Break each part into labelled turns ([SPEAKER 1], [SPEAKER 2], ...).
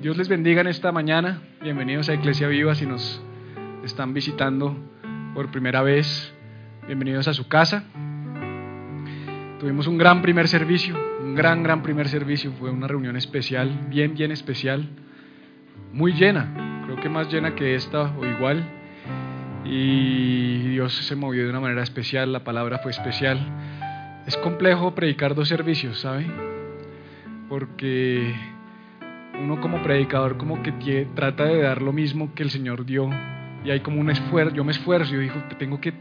[SPEAKER 1] Dios les bendiga en esta mañana. Bienvenidos a Iglesia Viva si nos están visitando por primera vez. Bienvenidos a su casa. Tuvimos un gran primer servicio, un gran, gran primer servicio. Fue una reunión especial, bien, bien especial. Muy llena, creo que más llena que esta o igual. Y Dios se movió de una manera especial, la palabra fue especial. Es complejo predicar dos servicios, ¿sabe? Porque uno como predicador como que trata de dar lo mismo que el Señor dio y hay como un esfuerzo, yo me esfuerzo, yo digo, tengo que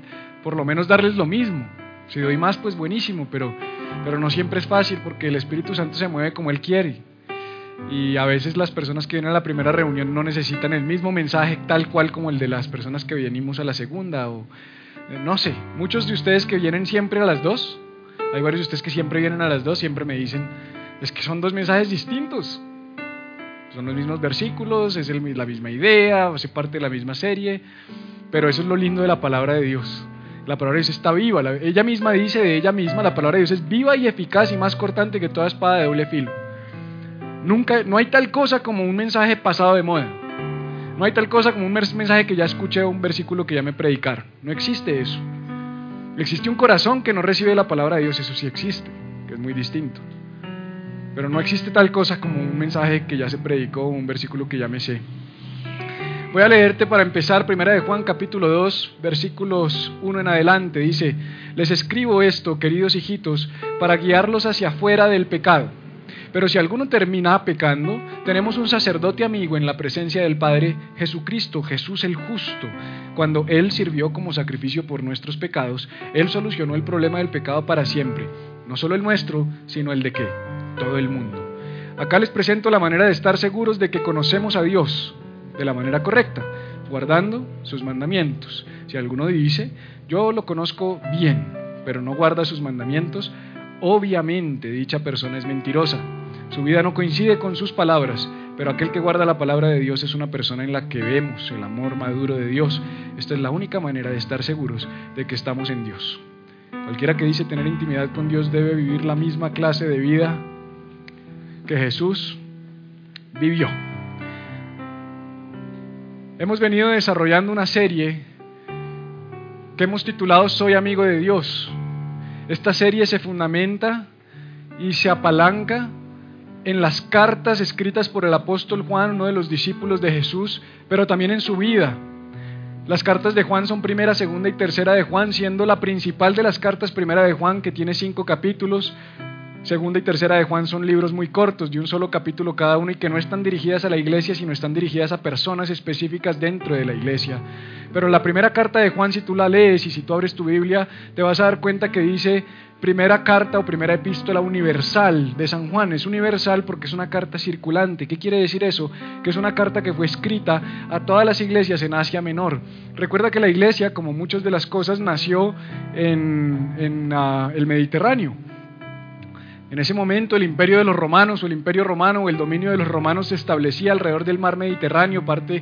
[SPEAKER 1] por lo menos darles lo mismo. Si doy más, pues buenísimo, pero, pero no siempre es fácil porque el Espíritu Santo se mueve como Él quiere. Y a veces las personas que vienen a la primera reunión no necesitan el mismo mensaje tal cual como el de las personas que venimos a la segunda. O no sé, muchos de ustedes que vienen siempre a las dos, hay varios de ustedes que siempre vienen a las dos, siempre me dicen, es que son dos mensajes distintos. Son los mismos versículos, es la misma idea, hace parte de la misma serie, pero eso es lo lindo de la palabra de Dios. La palabra de Dios está viva. ella misma dice de ella misma, la palabra de Dios es viva y eficaz y más cortante que toda espada de doble filo. Nunca, no hay tal cosa como un mensaje pasado de moda. No hay tal cosa como un mensaje que ya escuché un versículo que ya me predicaron. No existe eso. Existe un corazón que no recibe la palabra de Dios, eso sí existe, que es muy distinto. Pero no existe tal cosa como un mensaje que ya se predicó un versículo que ya me sé. Voy a leerte para empezar, primera de Juan capítulo 2, versículos 1 en adelante. Dice, les escribo esto, queridos hijitos, para guiarlos hacia afuera del pecado. Pero si alguno termina pecando, tenemos un sacerdote amigo en la presencia del Padre Jesucristo, Jesús el justo. Cuando Él sirvió como sacrificio por nuestros pecados, Él solucionó el problema del pecado para siempre. No solo el nuestro, sino el de qué? Todo el mundo. Acá les presento la manera de estar seguros de que conocemos a Dios de la manera correcta, guardando sus mandamientos. Si alguno dice, yo lo conozco bien, pero no guarda sus mandamientos, obviamente dicha persona es mentirosa. Su vida no coincide con sus palabras, pero aquel que guarda la palabra de Dios es una persona en la que vemos el amor maduro de Dios. Esta es la única manera de estar seguros de que estamos en Dios. Cualquiera que dice tener intimidad con Dios debe vivir la misma clase de vida que Jesús vivió. Hemos venido desarrollando una serie que hemos titulado Soy amigo de Dios. Esta serie se fundamenta y se apalanca en las cartas escritas por el apóstol Juan, uno de los discípulos de Jesús, pero también en su vida. Las cartas de Juan son primera, segunda y tercera de Juan, siendo la principal de las cartas primera de Juan, que tiene cinco capítulos, Segunda y tercera de Juan son libros muy cortos, de un solo capítulo cada uno y que no están dirigidas a la iglesia, sino están dirigidas a personas específicas dentro de la iglesia. Pero la primera carta de Juan, si tú la lees y si tú abres tu Biblia, te vas a dar cuenta que dice primera carta o primera epístola universal de San Juan. Es universal porque es una carta circulante. ¿Qué quiere decir eso? Que es una carta que fue escrita a todas las iglesias en Asia Menor. Recuerda que la iglesia, como muchas de las cosas, nació en, ah, el Mediterráneo. En ese momento el imperio de los romanos o el imperio romano o el dominio de los romanos se establecía alrededor del mar Mediterráneo, parte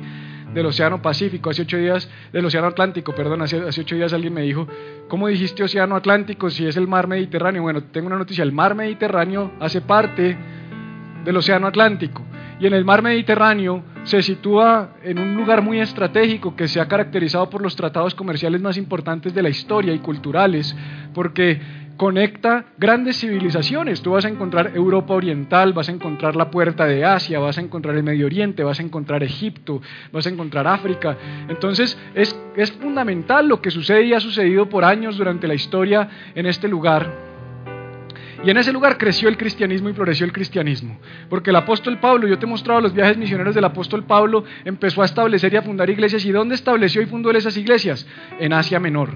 [SPEAKER 1] del Océano Pacífico, hace ocho días, del Océano Atlántico, perdón, hace, hace, ocho días alguien me dijo, ¿cómo dijiste Océano Atlántico si es el mar Mediterráneo? Bueno, tengo una noticia, el mar Mediterráneo hace parte del Océano Atlántico. Y en el mar Mediterráneo se sitúa en un lugar muy estratégico que se ha caracterizado por los tratados comerciales más importantes de la historia y culturales, porque conecta grandes civilizaciones. Tú vas a encontrar Europa Oriental, vas a encontrar la puerta de Asia, vas a encontrar el Medio Oriente, vas a encontrar Egipto, vas a encontrar África. Entonces es, es fundamental lo que sucede y ha sucedido por años durante la historia en este lugar. Y en ese lugar creció el cristianismo y floreció el cristianismo. Porque el apóstol Pablo, yo te he mostrado los viajes misioneros del apóstol Pablo, empezó a establecer y a fundar iglesias. ¿Y dónde estableció y fundó esas iglesias? En Asia Menor.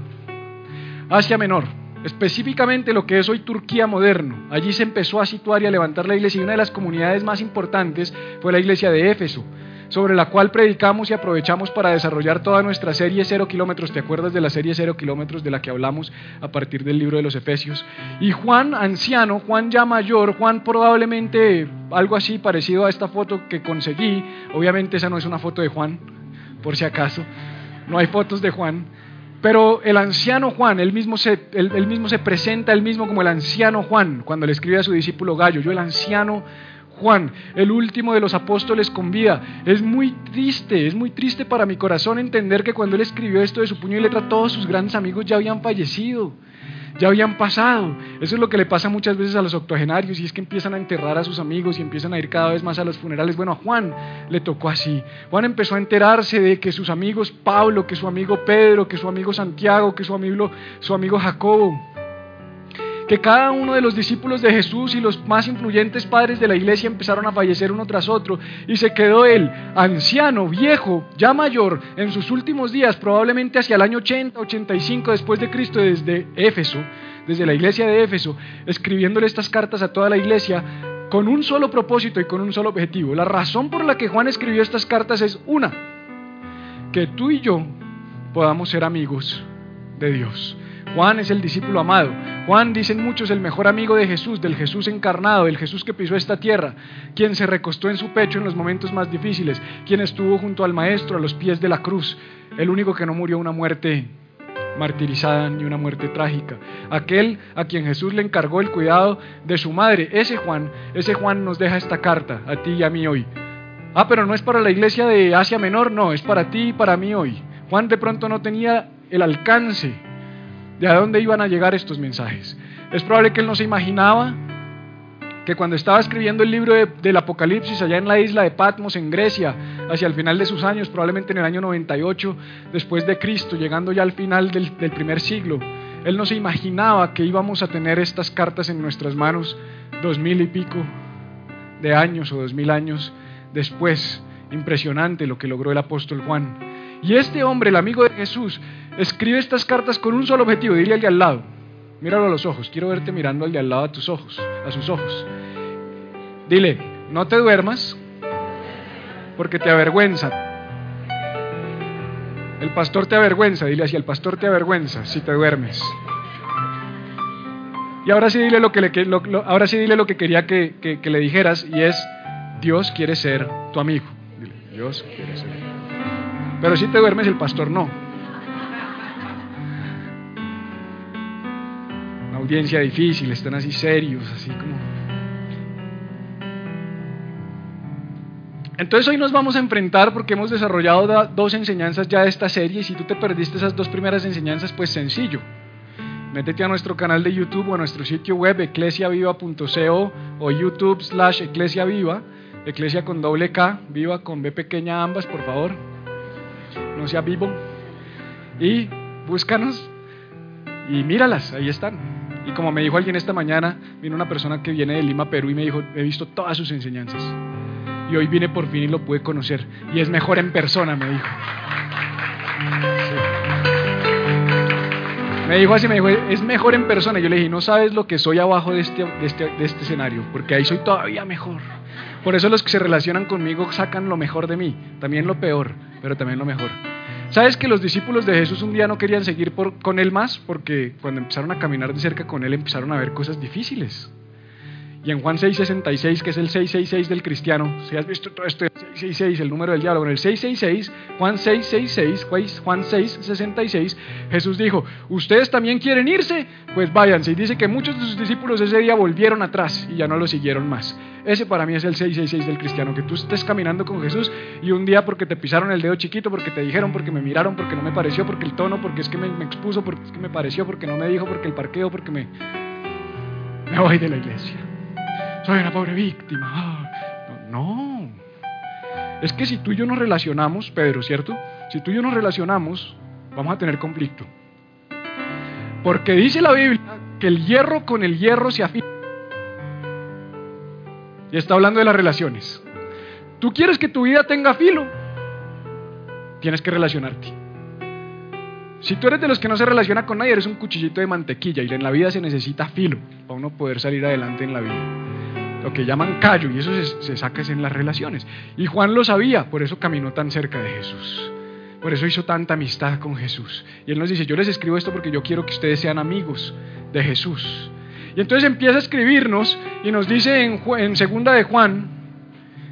[SPEAKER 1] Asia Menor. Específicamente lo que es hoy Turquía moderno. Allí se empezó a situar y a levantar la iglesia y una de las comunidades más importantes fue la iglesia de Éfeso, sobre la cual predicamos y aprovechamos para desarrollar toda nuestra serie Cero Kilómetros. ¿Te acuerdas de la serie Cero Kilómetros de la que hablamos a partir del libro de los Efesios? Y Juan, anciano, Juan ya mayor, Juan probablemente algo así parecido a esta foto que conseguí, obviamente esa no es una foto de Juan, por si acaso, no hay fotos de Juan, pero el anciano Juan, él mismo, se, mismo se presenta, él mismo como el anciano Juan, cuando le escribe a su discípulo Gallo, yo el anciano Juan, el último de los apóstoles con vida. Es muy triste, es muy triste para mi corazón entender que cuando él escribió esto de su puño y letra, todos sus grandes amigos ya habían fallecido ya habían pasado. Eso es lo que le pasa muchas veces a los octogenarios y es que empiezan a enterrar a sus amigos y empiezan a ir cada vez más a los funerales. Bueno, a Juan le tocó así. Juan empezó a enterarse de que sus amigos Pablo, que su amigo Pedro, que su amigo Santiago, que su amigo, su amigo Jacobo, que cada uno de los discípulos de Jesús y los más influyentes padres de la iglesia empezaron a fallecer uno tras otro y se quedó él, anciano, viejo, ya mayor, en sus últimos días, probablemente hacia el año 80, 85 después de Cristo desde Éfeso, desde la iglesia de Éfeso, escribiéndole estas cartas a toda la iglesia con un solo propósito y con un solo objetivo. La razón por la que Juan escribió estas cartas es una, que tú y yo podamos ser amigos de Dios. Juan es el discípulo amado. Juan, dicen muchos, el mejor amigo de Jesús, del Jesús encarnado, del Jesús que pisó esta tierra, quien se recostó en su pecho en los momentos más difíciles, quien estuvo junto al Maestro a los pies de la cruz, el único que no murió una muerte martirizada ni una muerte trágica. Aquel a quien Jesús le encargó el cuidado de su madre, ese Juan, ese Juan nos deja esta carta a ti y a mí hoy. Ah, pero no es para la iglesia de Asia Menor, no, es para ti y para mí hoy. Juan de pronto no tenía el alcance de a dónde iban a llegar estos mensajes. Es probable que él no se imaginaba que cuando estaba escribiendo el libro del Apocalipsis allá en la isla de Patmos, en Grecia, hacia el final de sus años, probablemente en el año 98 después de Cristo, llegando ya al final del, del primer siglo, él no se imaginaba que íbamos a tener estas cartas en nuestras manos dos mil y pico de años o dos mil años después. Impresionante lo que logró el apóstol Juan. Y este hombre, el amigo de Jesús, Escribe estas cartas con un solo objetivo, diría al de al lado. Míralo a los ojos, quiero verte mirando al de al lado a tus ojos, a sus ojos. Dile, no te duermas porque te avergüenza. El pastor te avergüenza, dile así, el pastor te avergüenza si te duermes. Y ahora sí dile lo que, le, ahora sí dile lo que quería que, le dijeras y es, Dios quiere ser tu amigo. Dile, Dios quiere ser. Pero si te duermes, el pastor no. Audiencia difícil, están así serios, así como... Entonces hoy nos vamos a enfrentar porque hemos desarrollado dos enseñanzas ya de esta serie y si tú te perdiste esas dos primeras enseñanzas, pues sencillo. Métete a nuestro canal de YouTube o a nuestro sitio web eclesiaviva.co o YouTube slash eclesiaviva, eclesia con doble K, viva con B pequeña ambas, por favor. No sea vivo. Y búscanos y míralas, ahí están. Y como me dijo alguien esta mañana, vino una persona que viene de Lima, Perú, y me dijo, he visto todas sus enseñanzas. Y hoy vine por fin y lo pude conocer. Y es mejor en persona, me dijo. Me dijo así, me dijo, es mejor en persona. Yo le dije, no sabes lo que soy abajo de este, de este, de este escenario, porque ahí soy todavía mejor. Por eso los que se relacionan conmigo sacan lo mejor de mí, también lo peor, pero también lo mejor. ¿Sabes que los discípulos de Jesús un día no querían seguir con él más? Porque cuando empezaron a caminar de cerca con él empezaron a ver cosas difíciles. Y en Juan 6:66, que es el 666 del cristiano, si has visto todo esto, 666, el número del diálogo, en el 666, Juan 666, Juan 666, Jesús dijo, ¿ustedes también quieren irse? Pues váyanse. Y dice que muchos de sus discípulos ese día volvieron atrás y ya no lo siguieron más. Ese para mí es el 666 del cristiano, que tú estés caminando con Jesús y un día porque te pisaron el dedo chiquito, porque te dijeron, porque me miraron, porque no me pareció, porque el tono, porque es que me, me expuso, porque es que me pareció, porque no me dijo, porque el parqueo, porque me... Me voy de la iglesia soy una pobre víctima. Ah, no. Es que si tú y yo nos relacionamos, Pedro, ¿cierto? Si tú y yo nos relacionamos, vamos a tener conflicto. Porque dice la Biblia que el hierro con el hierro se afila. Y está hablando de las relaciones. Tú quieres que tu vida tenga filo, tienes que relacionarte. Si tú eres de los que no se relaciona con nadie, eres un cuchillito de mantequilla y en la vida se necesita filo para uno poder salir adelante en la vida. Lo que llaman callo y eso se, se saca en las relaciones. Y Juan lo sabía, por eso caminó tan cerca de Jesús. Por eso hizo tanta amistad con Jesús. Y él nos dice, yo les escribo esto porque yo quiero que ustedes sean amigos de Jesús. Y entonces empieza a escribirnos y nos dice en, en segunda de Juan,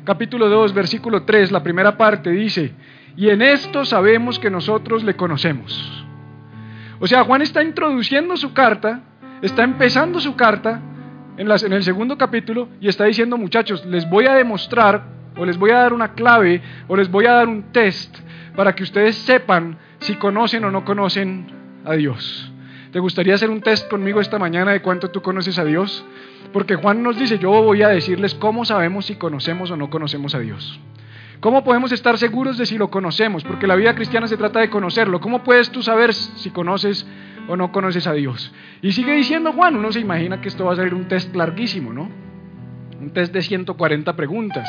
[SPEAKER 1] capítulo 2, versículo 3, la primera parte dice, y en esto sabemos que nosotros le conocemos. O sea, Juan está introduciendo su carta, está empezando su carta en, el segundo capítulo y está diciendo, muchachos, les voy a demostrar o les voy a dar una clave o les voy a dar un test para que ustedes sepan si conocen o no conocen a Dios. ¿Te gustaría hacer un test conmigo esta mañana de cuánto tú conoces a Dios? Porque Juan nos dice, yo voy a decirles cómo sabemos si conocemos o no conocemos a Dios. ¿Cómo podemos estar seguros de si lo conocemos? Porque la vida cristiana se trata de conocerlo. ¿Cómo puedes tú saber si conoces o no conoces a Dios? Y sigue diciendo Juan, uno se imagina que esto va a ser un test larguísimo, ¿no? Un test de 140 preguntas,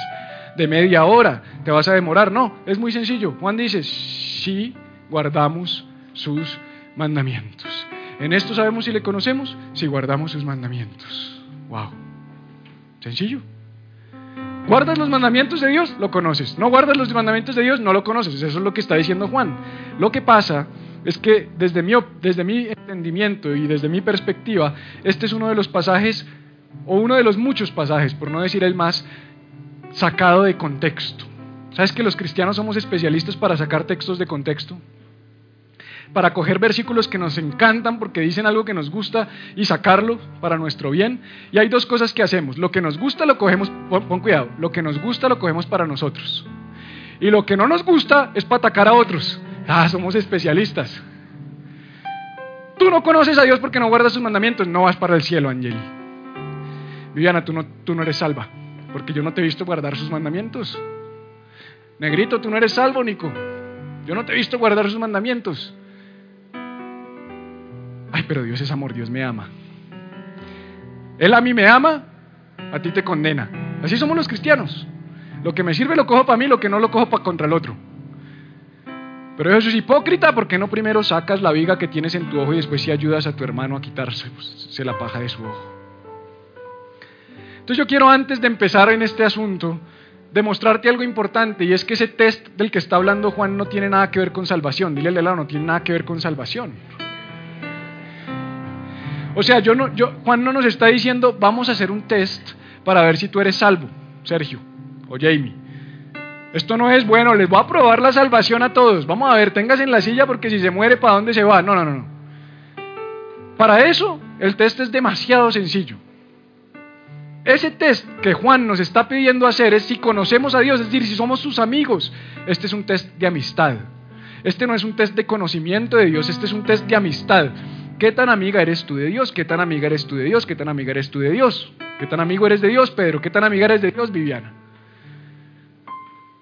[SPEAKER 1] de media hora, te vas a demorar. No, es muy sencillo. Juan dice, si guardamos sus mandamientos. En esto sabemos si le conocemos, si guardamos sus mandamientos. Wow. Sencillo. ¿Guardas los mandamientos de Dios? Lo conoces. ¿No guardas los mandamientos de Dios? No lo conoces. Eso es lo que está diciendo Juan. Lo que pasa es que desde mi, desde mi entendimiento y desde mi perspectiva, este es uno de los pasajes, o uno de los muchos pasajes, por no decir el más, sacado de contexto. ¿Sabes que los cristianos somos especialistas para sacar textos de contexto? para coger versículos que nos encantan porque dicen algo que nos gusta y sacarlo para nuestro bien. Y hay dos cosas que hacemos. Lo que nos gusta lo cogemos, pon, cuidado, lo que nos gusta lo cogemos para nosotros. Y lo que no nos gusta es para atacar a otros. Ah, somos especialistas. Tú no conoces a Dios porque no guardas sus mandamientos, no vas para el cielo, Angeli. Viviana, tú no, tú no eres salva, porque yo no te he visto guardar sus mandamientos. Negrito, tú no eres salvo, Nico. Yo no te he visto guardar sus mandamientos. Ay, pero Dios es amor, Dios me ama. Él a mí me ama, a ti te condena. Así somos los cristianos. Lo que me sirve lo cojo para mí, lo que no lo cojo para contra el otro. Pero eso es hipócrita porque no primero sacas la viga que tienes en tu ojo y después si ayudas a tu hermano a quitarse pues, la paja de su ojo. Entonces yo quiero antes de empezar en este asunto demostrarte algo importante y es que ese test del que está hablando Juan no tiene nada que ver con salvación. Dile al lado, no tiene nada que ver con salvación. O sea, yo no, yo, Juan no nos está diciendo, vamos a hacer un test para ver si tú eres salvo, Sergio o Jamie. Esto no es bueno, les voy a probar la salvación a todos. Vamos a ver, tengas en la silla porque si se muere, ¿para dónde se va? No, no, no, no. Para eso, el test es demasiado sencillo. Ese test que Juan nos está pidiendo hacer es si conocemos a Dios, es decir, si somos sus amigos. Este es un test de amistad. Este no es un test de conocimiento de Dios, este es un test de amistad. ¿Qué tan amiga eres tú de Dios? ¿Qué tan amiga eres tú de Dios? ¿Qué tan amiga eres tú de Dios? ¿Qué tan amigo eres de Dios, Pedro? ¿Qué tan amiga eres de Dios, Viviana?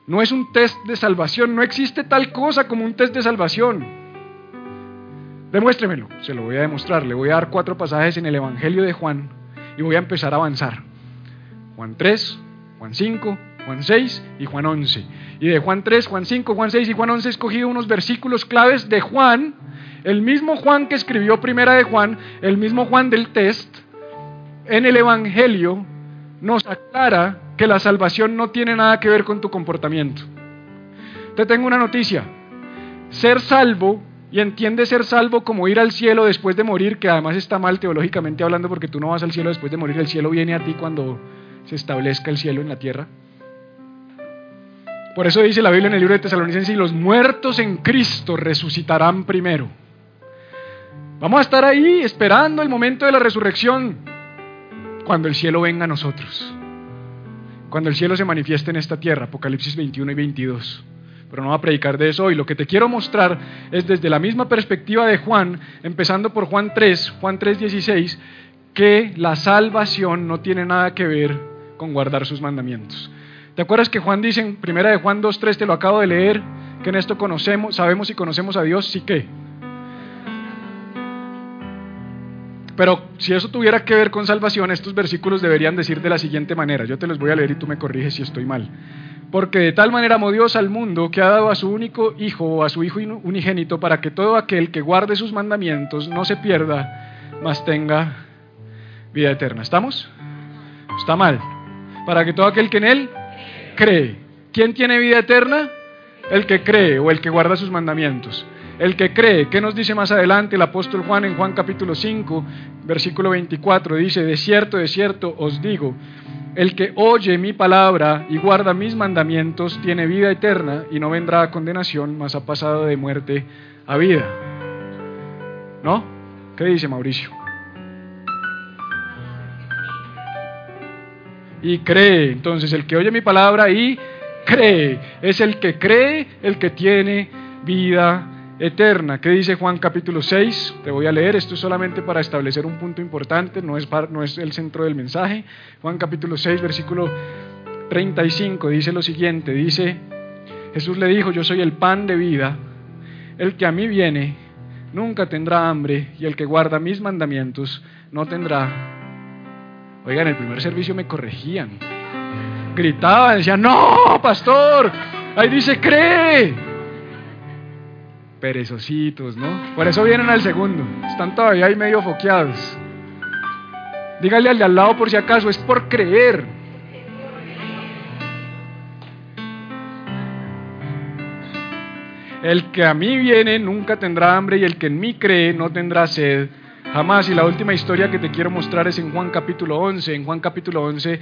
[SPEAKER 1] No es un test de salvación, no existe tal cosa como un test de salvación. Demuéstremelo, se lo voy a demostrar. Le voy a dar cuatro pasajes en el Evangelio de Juan y voy a empezar a avanzar. Juan 3, Juan 5, Juan 6 y Juan 11. Y de Juan 3, Juan 5, Juan 6 y Juan 11 he escogido unos versículos claves de Juan el mismo Juan que escribió Primera de Juan, el mismo Juan del test, en el Evangelio nos aclara que la salvación no tiene nada que ver con tu comportamiento. Te tengo una noticia. Ser salvo, y entiende ser salvo como ir al cielo después de morir, que además está mal teológicamente hablando porque tú no vas al cielo después de morir, el cielo viene a ti cuando se establezca el cielo en la tierra. Por eso dice la Biblia en el libro de Tesalonicenses, y los muertos en Cristo resucitarán primero. Vamos a estar ahí esperando el momento de la resurrección, cuando el cielo venga a nosotros, cuando el cielo se manifieste en esta tierra, Apocalipsis 21 y 22. Pero no va a predicar de eso hoy. Lo que te quiero mostrar es desde la misma perspectiva de Juan, empezando por Juan 3, Juan 3, 16, que la salvación no tiene nada que ver con guardar sus mandamientos. ¿Te acuerdas que Juan dice en primera de Juan 2, 3, te lo acabo de leer, que en esto conocemos, sabemos y conocemos a Dios, sí que Pero si eso tuviera que ver con salvación, estos versículos deberían decir de la siguiente manera. Yo te los voy a leer y tú me corriges si estoy mal. Porque de tal manera amó Dios al mundo que ha dado a su único hijo o a su hijo unigénito para que todo aquel que guarde sus mandamientos no se pierda, mas tenga vida eterna. ¿Estamos? Está mal. Para que todo aquel que en él cree. ¿Quién tiene vida eterna? El que cree o el que guarda sus mandamientos. El que cree, ¿qué nos dice más adelante el apóstol Juan en Juan capítulo 5, versículo 24? Dice, de cierto, de cierto os digo, el que oye mi palabra y guarda mis mandamientos tiene vida eterna y no vendrá a condenación, mas ha pasado de muerte a vida. ¿No? ¿Qué dice Mauricio? Y cree. Entonces, el que oye mi palabra y cree, es el que cree, el que tiene vida eterna. ¿Qué dice Juan capítulo 6? Te voy a leer, esto es solamente para establecer un punto importante, no es, no es el centro del mensaje. Juan capítulo 6, versículo 35 dice lo siguiente, dice, Jesús le dijo, yo soy el pan de vida, el que a mí viene nunca tendrá hambre y el que guarda mis mandamientos no tendrá. Oigan, en el primer servicio me corregían, gritaban, decían, no, pastor, ahí dice, cree perezositos, ¿no? Por eso vienen al segundo. Están todavía ahí medio foqueados. Dígale al de al lado por si acaso, es por creer. El que a mí viene nunca tendrá hambre y el que en mí cree no tendrá sed jamás. Y la última historia que te quiero mostrar es en Juan capítulo 11. En Juan capítulo 11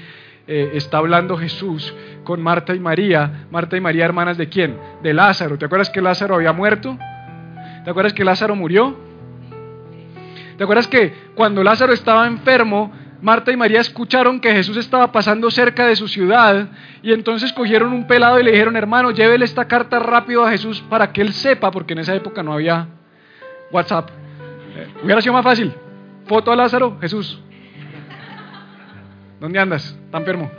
[SPEAKER 1] eh, está hablando Jesús con Marta y María. Marta y María, hermanas de quién? De Lázaro. ¿Te acuerdas que Lázaro había muerto? ¿Te acuerdas que Lázaro murió? ¿Te acuerdas que cuando Lázaro estaba enfermo, Marta y María escucharon que Jesús estaba pasando cerca de su ciudad y entonces cogieron un pelado y le dijeron, hermano, llévele esta carta rápido a Jesús para que él sepa, porque en esa época no había WhatsApp. Hubiera sido más fácil. Foto a Lázaro, Jesús. ¿Dónde andas? Tan enfermo.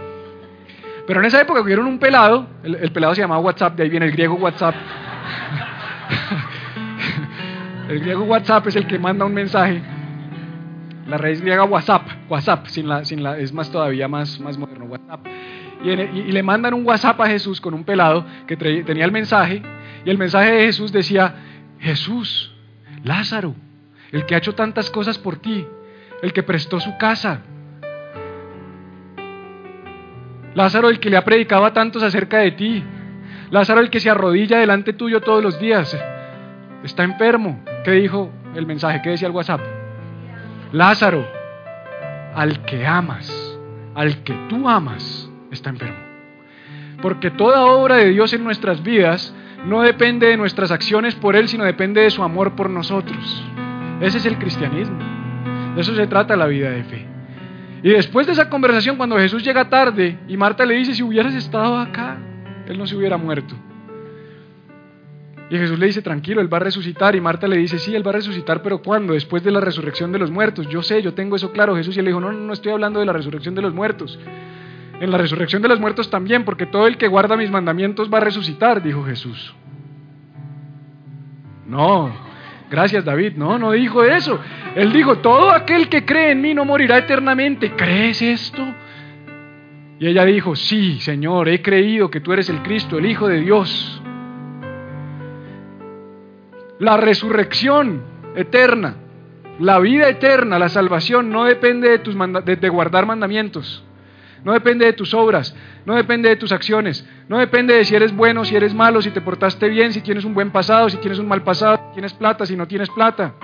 [SPEAKER 1] Pero en esa época cogieron un pelado, el, pelado se llamaba WhatsApp, de ahí viene el griego WhatsApp. el griego WhatsApp es el que manda un mensaje. La raíz griega WhatsApp, WhatsApp, sin la, sin la, es más todavía más, más moderno, WhatsApp. Y, le mandan un WhatsApp a Jesús con un pelado que tenía el mensaje, y el mensaje de Jesús decía, Jesús, Lázaro, el que ha hecho tantas cosas por ti, el que prestó su casa, Lázaro el que le ha predicado a tantos acerca de ti. Lázaro el que se arrodilla delante tuyo todos los días. Está enfermo. ¿Qué dijo el mensaje? ¿Qué decía el WhatsApp? Lázaro, al que amas, al que tú amas, está enfermo. Porque toda obra de Dios en nuestras vidas no depende de nuestras acciones por Él, sino depende de su amor por nosotros. Ese es el cristianismo. De eso se trata la vida de fe. Y después de esa conversación, cuando Jesús llega tarde y Marta le dice, si hubieras estado acá, él no se hubiera muerto. Y Jesús le dice, tranquilo, él va a resucitar. Y Marta le dice, sí, él va a resucitar, pero ¿cuándo? Después de la resurrección de los muertos. Yo sé, yo tengo eso claro. Jesús y él dijo, no, no, no estoy hablando de la resurrección de los muertos. En la resurrección de los muertos también, porque todo el que guarda mis mandamientos va a resucitar, dijo Jesús. No, gracias David, no, no dijo eso. Él dijo, todo aquel que cree en mí no morirá eternamente. ¿Crees esto? Y ella dijo, sí, Señor, he creído que tú eres el Cristo, el Hijo de Dios. La resurrección eterna, la vida eterna, la salvación no depende de, tus de guardar mandamientos. No depende de tus obras, no depende de tus acciones, no depende de si eres bueno, si eres malo, si te portaste bien, si tienes un buen pasado, si tienes un mal pasado, si tienes plata, si no tienes plata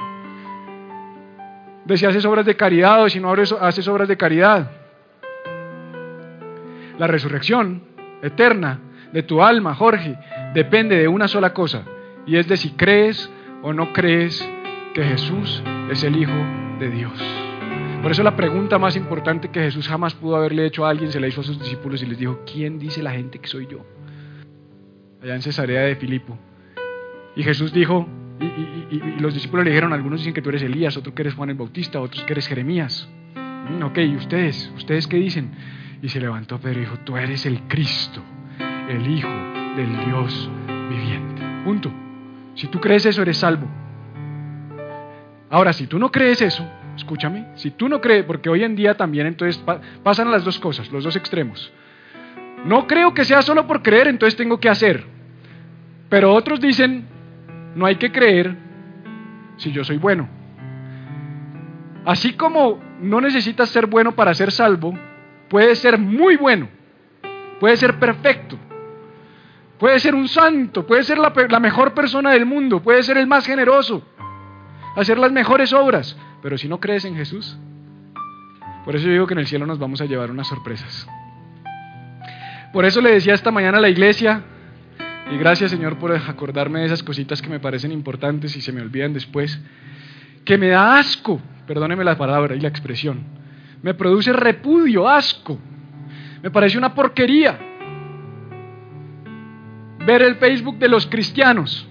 [SPEAKER 1] de si haces obras de caridad o si no haces obras de caridad. La resurrección eterna de tu alma, Jorge, depende de una sola cosa, y es de si crees o no crees que Jesús es el Hijo de Dios. Por eso la pregunta más importante que Jesús jamás pudo haberle hecho a alguien se la hizo a sus discípulos y les dijo, ¿quién dice la gente que soy yo? Allá en Cesarea de Filipo. Y Jesús dijo, y, los discípulos le dijeron, algunos dicen que tú eres Elías, otros que eres Juan el Bautista, otros que eres Jeremías. Mm, ok, ¿y ustedes? ¿Ustedes qué dicen? Y se levantó Pedro y dijo, tú eres el Cristo, el Hijo del Dios viviente. Punto. Si tú crees eso, eres salvo. Ahora, si tú no crees eso, escúchame, si tú no crees, porque hoy en día también entonces pasan las dos cosas, los dos extremos. No creo que sea solo por creer, entonces tengo que hacer. Pero otros dicen, no hay que creer si yo soy bueno. Así como no necesitas ser bueno para ser salvo, puedes ser muy bueno, puedes ser perfecto, puedes ser un santo, puedes ser la, la mejor persona del mundo, puedes ser el más generoso, hacer las mejores obras, pero si no crees en Jesús, por eso digo que en el cielo nos vamos a llevar unas sorpresas. Por eso le decía esta mañana a la iglesia, y gracias Señor por acordarme de esas cositas que me parecen importantes y se me olvidan después, que me da asco, perdóneme la palabra y la expresión, me produce repudio, asco, me parece una porquería ver el Facebook de los cristianos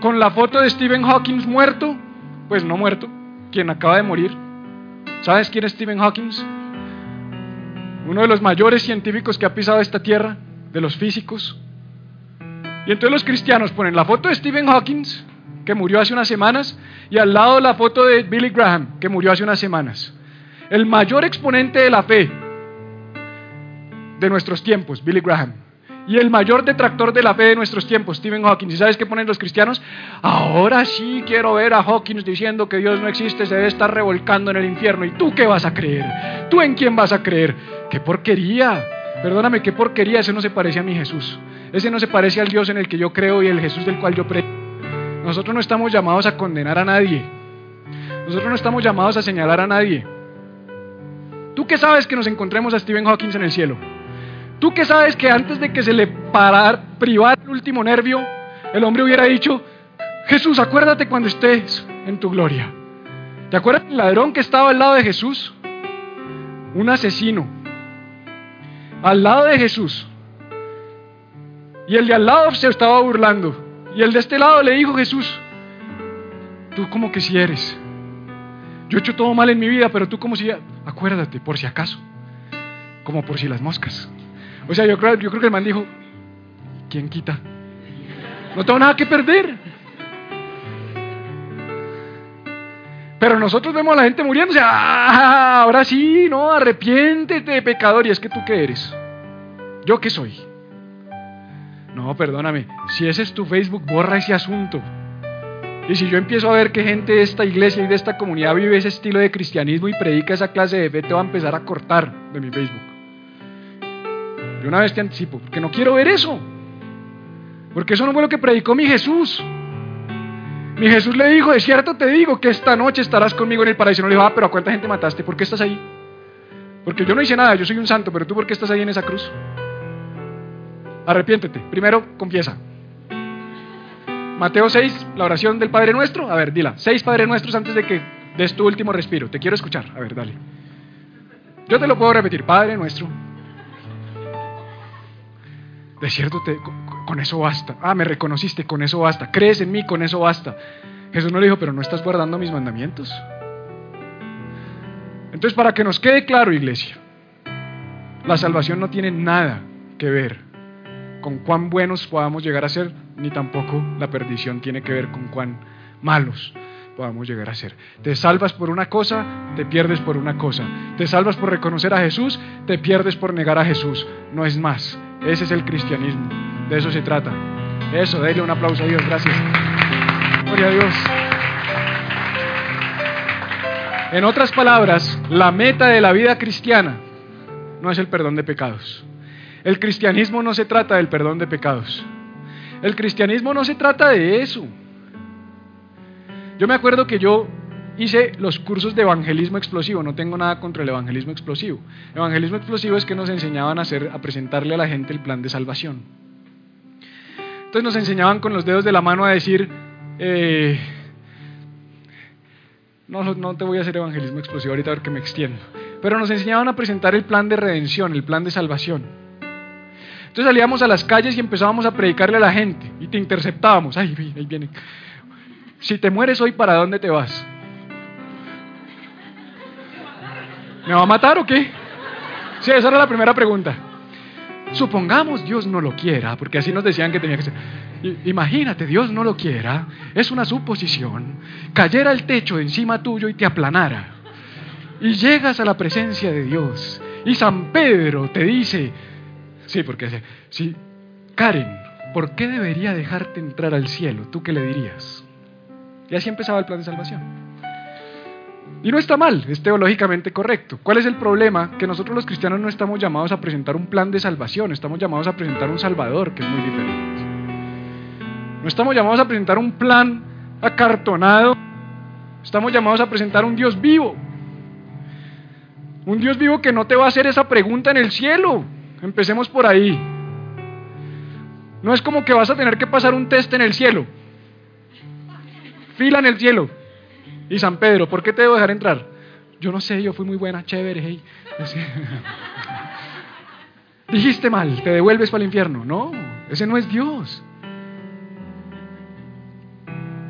[SPEAKER 1] con la foto de Stephen Hawking muerto, pues no muerto, quien acaba de morir. ¿Sabes quién es Stephen Hawking? Uno de los mayores científicos que ha pisado esta tierra, de los físicos. Y entonces los cristianos ponen la foto de Stephen Hawking, que murió hace unas semanas, y al lado la foto de Billy Graham, que murió hace unas semanas. El mayor exponente de la fe de nuestros tiempos, Billy Graham y el mayor detractor de la fe de nuestros tiempos, Stephen Hawking. ¿Y sabes qué ponen los cristianos? Ahora sí quiero ver a Hawking diciendo que Dios no existe, se debe estar revolcando en el infierno. ¿Y tú qué vas a creer? ¿Tú en quién vas a creer? ¡Qué porquería! Perdóname, qué porquería. Ese no se parece a mi Jesús. Ese no se parece al Dios en el que yo creo y el Jesús del cual yo predico. Nosotros no estamos llamados a condenar a nadie. Nosotros no estamos llamados a señalar a nadie. ¿Tú qué sabes que nos encontremos a Stephen Hawking en el cielo? ¿Tú qué sabes que antes de que se le parara, privara el último nervio, el hombre hubiera dicho, Jesús, acuérdate cuando estés en tu gloria? ¿Te acuerdas del ladrón que estaba al lado de Jesús? Un asesino. Al lado de Jesús. Y el de al lado se estaba burlando. Y el de este lado le dijo Jesús, tú como que si eres. Yo he hecho todo mal en mi vida, pero tú como si... Acuérdate, por si acaso. Como por si las moscas. O sea, yo creo, yo creo que el man dijo, ¿quién quita? No tengo nada que perder. Pero nosotros vemos a la gente muriéndose. Ah, ahora sí, no, arrepiéntete, pecador. ¿Y es que tú qué eres? ¿Yo qué soy? No, perdóname. Si ese es tu Facebook, borra ese asunto. Y si yo empiezo a ver que gente de esta iglesia y de esta comunidad vive ese estilo de cristianismo y predica esa clase de fe, te va a empezar a cortar de mi Facebook. De una vez te anticipo, porque no quiero ver eso. Porque eso no fue lo que predicó mi Jesús. Mi Jesús le dijo, de cierto te digo que esta noche estarás conmigo en el paraíso. No le dijo, ah, pero ¿a cuánta gente mataste? ¿Por qué estás ahí? Porque yo no hice nada, yo soy un santo, pero tú ¿por qué estás ahí en esa cruz? Arrepiéntete. Primero, confiesa. Mateo 6, la oración del Padre Nuestro. A ver, dila. Seis Padres Nuestros antes de que des tu último respiro. Te quiero escuchar. A ver, dale. Yo te lo puedo repetir. Padre Nuestro de cierto, te, con eso basta. Ah, me reconociste, con eso basta. Crees en mí, con eso basta. Jesús no le dijo, pero no estás guardando mis mandamientos. Entonces, para que nos quede claro, iglesia, la salvación no tiene nada que ver con cuán buenos podamos llegar a ser, ni tampoco la perdición tiene que ver con cuán malos podamos llegar a ser. Te salvas por una cosa, te pierdes por una cosa. Te salvas por reconocer a Jesús, te pierdes por negar a Jesús. No es más. Ese es el cristianismo. De eso se trata. Eso, denle un aplauso a Dios. Gracias. Gloria a Dios. En otras palabras, la meta de la vida cristiana no es el perdón de pecados. El cristianismo no se trata del perdón de pecados. El cristianismo no se trata de eso. Yo me acuerdo que yo hice los cursos de evangelismo explosivo, no tengo nada contra el evangelismo explosivo. evangelismo explosivo es que nos enseñaban a, hacer, a presentarle a la gente el plan de salvación. Entonces nos enseñaban con los dedos de la mano a decir, eh, no, no te voy a hacer evangelismo explosivo ahorita porque me extiendo, pero nos enseñaban a presentar el plan de redención, el plan de salvación. Entonces salíamos a las calles y empezábamos a predicarle a la gente y te interceptábamos, ay, ahí viene. Si te mueres hoy, ¿para dónde te vas? ¿Me va a matar o qué? Sí, esa era la primera pregunta. Supongamos Dios no lo quiera, porque así nos decían que tenía que ser. Imagínate, Dios no lo quiera, es una suposición, cayera el techo encima tuyo y te aplanara. Y llegas a la presencia de Dios Y San Pedro te dice, sí, porque sí, Karen, ¿por qué debería dejarte entrar al cielo? ¿Tú qué le dirías? Y así empezaba el plan de salvación. Y no está mal, es teológicamente correcto. ¿Cuál es el problema? Que nosotros los cristianos no estamos llamados a presentar un plan de salvación, estamos llamados a presentar un Salvador, que es muy diferente. No estamos llamados a presentar un plan acartonado, estamos llamados a presentar un Dios vivo. Un Dios vivo que no te va a hacer esa pregunta en el cielo. Empecemos por ahí. No es como que vas a tener que pasar un test en el cielo. Fila en el cielo. Y San Pedro, ¿por qué te debo dejar entrar? Yo no sé, yo fui muy buena, chévere. Hey. Dijiste mal, te devuelves para el infierno. No, ese no es Dios.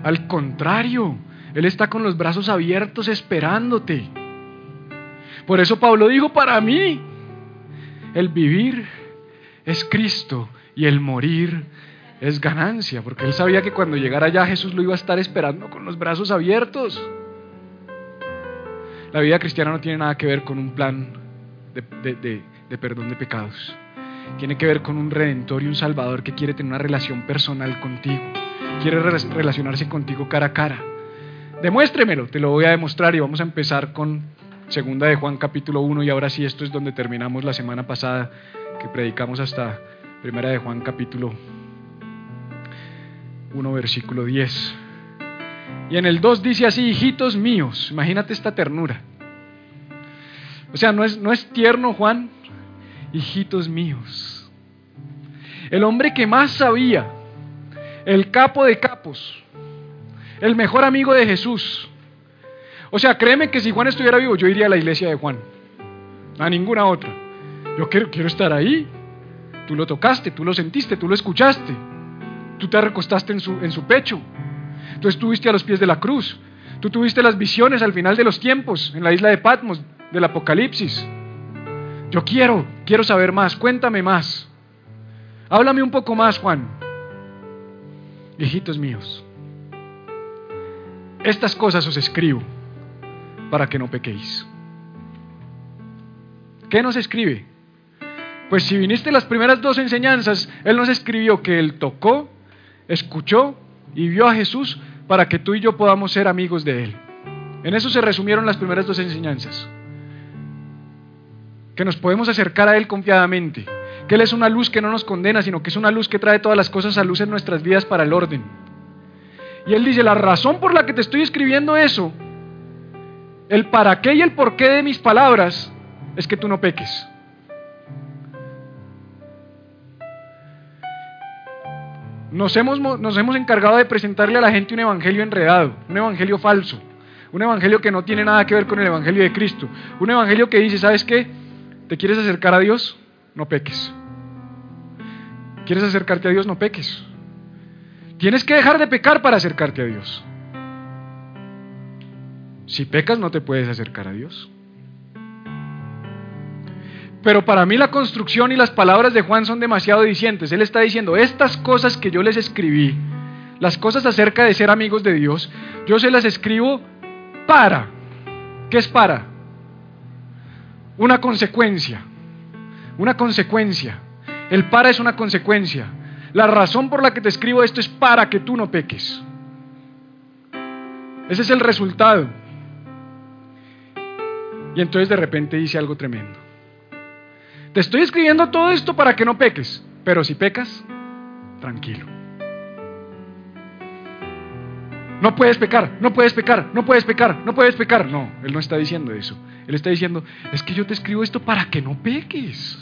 [SPEAKER 1] Al contrario, Él está con los brazos abiertos esperándote. Por eso Pablo dijo, para mí, el vivir es Cristo y el morir es ganancia, porque él sabía que cuando llegara allá Jesús lo iba a estar esperando con los brazos abiertos. La vida cristiana no tiene nada que ver con un plan de, perdón de pecados. Tiene que ver con un redentor y un salvador que quiere tener una relación personal contigo. Quiere relacionarse contigo cara a cara. Demuéstremelo, te lo voy a demostrar y vamos a empezar con segunda de Juan capítulo 1 y ahora sí esto es donde terminamos la semana pasada que predicamos hasta Primera de Juan capítulo 1 versículo 10. Y en el 2 dice así, hijitos míos, imagínate esta ternura. O sea, no es, no es tierno Juan, hijitos míos. El hombre que más sabía, el capo de capos, el mejor amigo de Jesús. O sea, créeme que si Juan estuviera vivo, yo iría a la iglesia de Juan, a ninguna otra. Yo quiero, quiero estar ahí. Tú lo tocaste, tú lo sentiste, tú lo escuchaste. Tú te recostaste en su, en su pecho. Tú estuviste a los pies de la cruz. Tú tuviste las visiones al final de los tiempos, en la isla de Patmos, del Apocalipsis. Yo quiero, quiero saber más. Cuéntame más. Háblame un poco más, Juan. Hijitos míos, estas cosas os escribo para que no pequéis. ¿Qué nos escribe? Pues si viniste las primeras dos enseñanzas, Él nos escribió que Él tocó, escuchó y vio a Jesús para que tú y yo podamos ser amigos de Él. En eso se resumieron las primeras dos enseñanzas. Que nos podemos acercar a Él confiadamente. Que Él es una luz que no nos condena, sino que es una luz que trae todas las cosas a luz en nuestras vidas para el orden. Y Él dice, la razón por la que te estoy escribiendo eso, el para qué y el por qué de mis palabras, es que tú no peques. Nos hemos, nos hemos encargado de presentarle a la gente un evangelio enredado, un evangelio falso, un evangelio que no tiene nada que ver con el evangelio de Cristo, un evangelio que dice, ¿sabes qué? ¿Te quieres acercar a Dios? No peques. ¿Quieres acercarte a Dios? No peques. Tienes que dejar de pecar para acercarte a Dios. Si pecas no te puedes acercar a Dios. Pero para mí la construcción y las palabras de Juan son demasiado dicientes. Él está diciendo, estas cosas que yo les escribí, las cosas acerca de ser amigos de Dios, yo se las escribo para. ¿Qué es para? Una consecuencia. Una consecuencia. El para es una consecuencia. La razón por la que te escribo esto es para que tú no peques. Ese es el resultado. Y entonces de repente dice algo tremendo. Te estoy escribiendo todo esto para que no peques, pero si pecas, tranquilo. No puedes pecar, no puedes pecar, no puedes pecar, no puedes pecar. No, Él no está diciendo eso. Él está diciendo, es que yo te escribo esto para que no peques.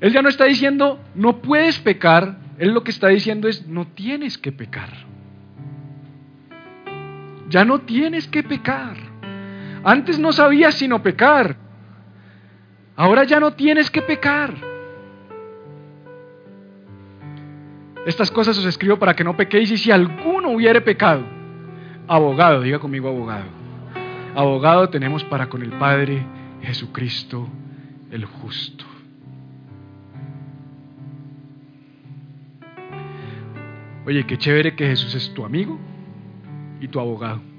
[SPEAKER 1] Él ya no está diciendo, no puedes pecar. Él lo que está diciendo es, no tienes que pecar. Ya no tienes que pecar. Antes no sabías sino pecar. Ahora ya no tienes que pecar. Estas cosas os escribo para que no pequéis y si alguno hubiere pecado, abogado, diga conmigo abogado. Abogado tenemos para con el Padre Jesucristo el justo. Oye, qué chévere que Jesús es tu amigo y tu abogado.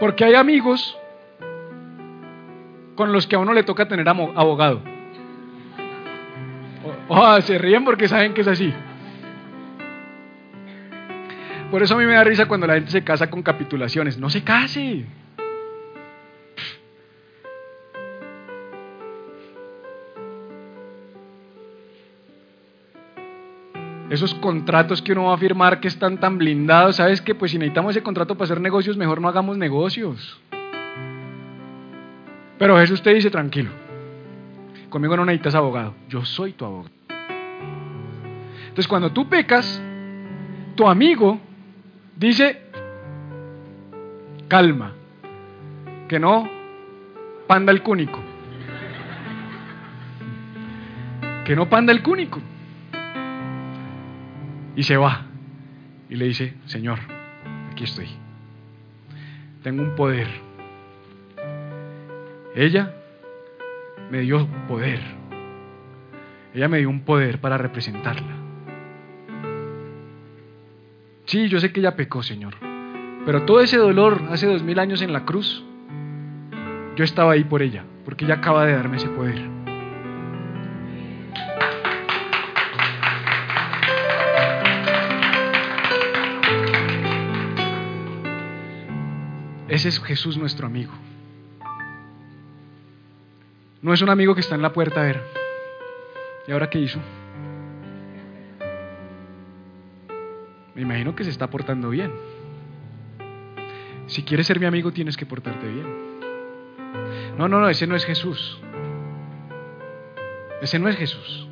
[SPEAKER 1] Porque hay amigos con los que a uno le toca tener abogado. Oh, se ríen porque saben que es así. Por eso a mí me da risa cuando la gente se casa con capitulaciones. No se case. Esos contratos que uno va a firmar que están tan blindados, ¿sabes qué? Pues si necesitamos ese contrato para hacer negocios, mejor no hagamos negocios. Pero Jesús te dice, tranquilo, conmigo no necesitas abogado, yo soy tu abogado. Entonces cuando tú pecas, tu amigo dice, calma, que no panda el cúnico. Que no panda el cúnico. Y se va. Y le dice, Señor, aquí estoy. Tengo un poder. Ella me dio poder. Ella me dio un poder para representarla. Sí, yo sé que ella pecó, Señor. Pero todo ese dolor hace dos mil años en la cruz, yo estaba ahí por ella, porque ella acaba de darme ese poder. Ese es Jesús nuestro amigo. No es un amigo que está en la puerta a ver. ¿Y ahora qué hizo? Me imagino que se está portando bien. Si quieres ser mi amigo tienes que portarte bien. No, no, no, ese no es Jesús. Ese no es Jesús.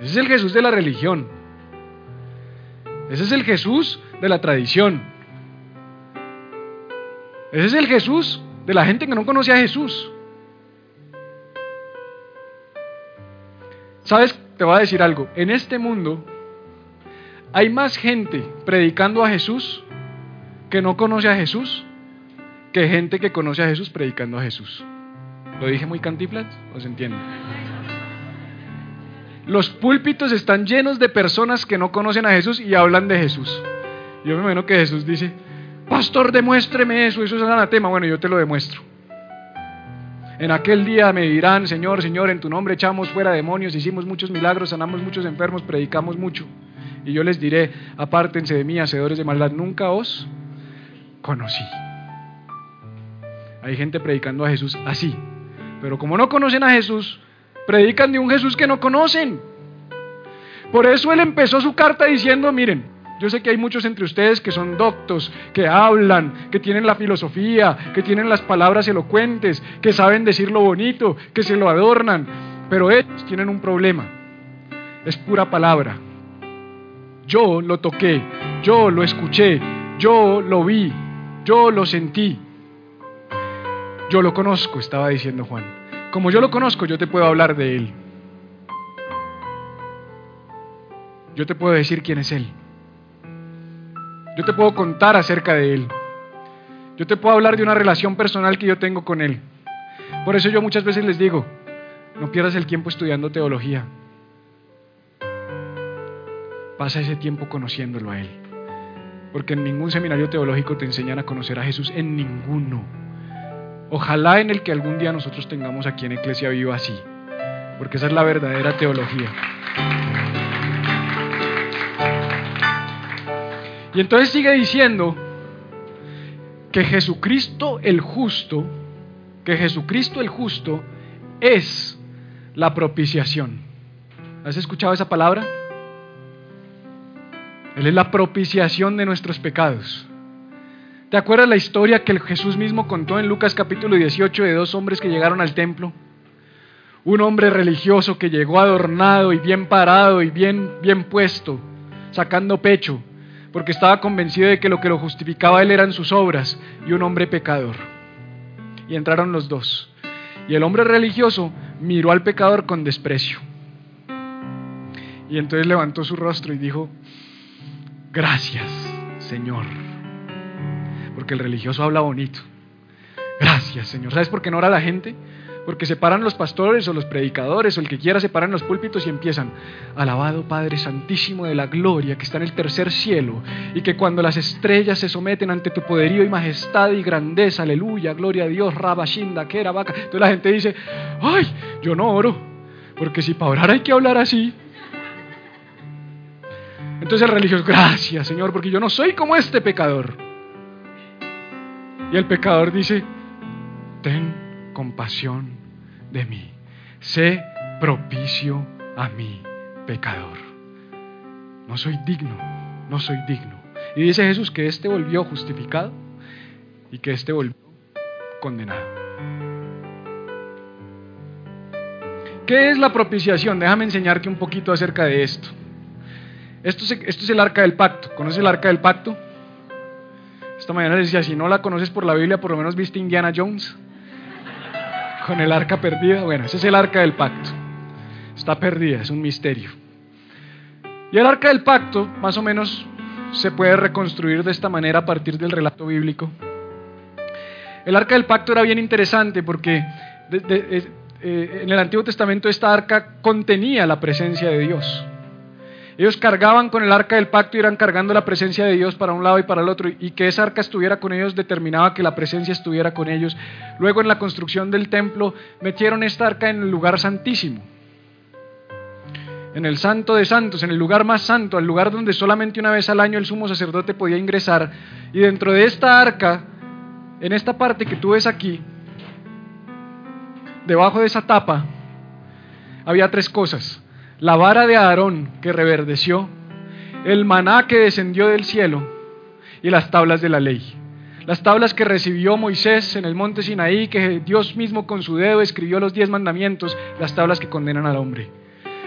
[SPEAKER 1] Ese es el Jesús de la religión. Ese es el Jesús de la tradición. Ese es el Jesús de la gente que no conoce a Jesús. ¿Sabes? Te voy a decir algo. En este mundo hay más gente predicando a Jesús que no conoce a Jesús que gente que conoce a Jesús predicando a Jesús. ¿Lo dije muy cantiflas? ¿O se entiende? Los púlpitos están llenos de personas que no conocen a Jesús y hablan de Jesús. Yo me imagino que Jesús dice, pastor, demuéstreme eso, eso es anatema. Bueno, yo te lo demuestro. En aquel día me dirán, Señor, Señor, en tu nombre echamos fuera demonios, hicimos muchos milagros, sanamos muchos enfermos, predicamos mucho. Y yo les diré, apártense de mí, hacedores de maldad, nunca os conocí. Hay gente predicando a Jesús así, pero como no conocen a Jesús, predican de un Jesús que no conocen. Por eso él empezó su carta diciendo, miren, yo sé que hay muchos entre ustedes que son doctos, que hablan, que tienen la filosofía, que tienen las palabras elocuentes, que saben decir lo bonito, que se lo adornan, pero ellos tienen un problema. Es pura palabra. Yo lo toqué, yo lo escuché, yo lo vi, yo lo sentí. Yo lo conozco, estaba diciendo Juan. Como yo lo conozco, yo te puedo hablar de él. Yo te puedo decir quién es él. Yo te puedo contar acerca de él. Yo te puedo hablar de una relación personal que yo tengo con él. Por eso yo muchas veces les digo, no pierdas el tiempo estudiando teología. Pasa ese tiempo conociéndolo a Él. Porque en ningún seminario teológico te enseñan a conocer a Jesús, en ninguno. Ojalá en el que algún día nosotros tengamos aquí en Iglesia Viva así, porque esa es la verdadera teología. Y entonces sigue diciendo que Jesucristo el justo, que Jesucristo el justo es la propiciación. ¿Has escuchado esa palabra? Él es la propiciación de nuestros pecados. ¿Te acuerdas la historia que Jesús mismo contó en Lucas capítulo 18 de dos hombres que llegaron al templo? Un hombre religioso que llegó adornado y bien parado y bien, bien puesto, sacando pecho, porque estaba convencido de que lo que lo justificaba él eran sus obras, y un hombre pecador. Y entraron los dos. Y el hombre religioso miró al pecador con desprecio. Y entonces levantó su rostro y dijo, Gracias, Señor. Porque el religioso habla bonito. Gracias, Señor. ¿Sabes por qué no ora la gente? Porque se paran los pastores o los predicadores o el que quiera se paran los púlpitos y empiezan, alabado Padre Santísimo de la Gloria que está en el tercer cielo y que cuando las estrellas se someten ante tu poderío y majestad y grandeza, aleluya, gloria a Dios, Rabashinda, que era vaca. Entonces la gente dice, ay, yo no oro, porque si para orar hay que hablar así. Entonces el religioso, gracias Señor, porque yo no soy como este pecador. Y el pecador dice, ten compasión de mí. Sé propicio a mí, pecador. No soy digno, no soy digno. Y dice Jesús que éste volvió justificado y que éste volvió condenado. ¿Qué es la propiciación? Déjame enseñarte un poquito acerca de esto. Esto es, el arca del pacto. ¿Conoces el arca del pacto? Esta mañana les decía, si no la conoces por la Biblia, por lo menos viste Indiana Jones con el arca perdida. Bueno, ese es el arca del pacto. Está perdida, es un misterio. Y el arca del pacto, más o menos, se puede reconstruir de esta manera a partir del relato bíblico. El arca del pacto era bien interesante porque eh, en el Antiguo Testamento esta arca contenía la presencia de Dios. Ellos cargaban con el arca del pacto y iban cargando la presencia de Dios para un lado y para el otro, y que esa arca estuviera con ellos determinaba que la presencia estuviera con ellos. Luego en la construcción del templo metieron esta arca en el lugar santísimo, en el santo de santos, en el lugar más santo, el lugar donde solamente una vez al año el sumo sacerdote podía ingresar. Y dentro de esta arca, en esta parte que tú ves aquí, debajo de esa tapa, había tres cosas la vara de Aarón que reverdeció, el maná que descendió del cielo y las tablas de la ley. Las tablas que recibió Moisés en el monte Sinaí, que Dios mismo con su dedo escribió los diez mandamientos, las tablas que condenan al hombre.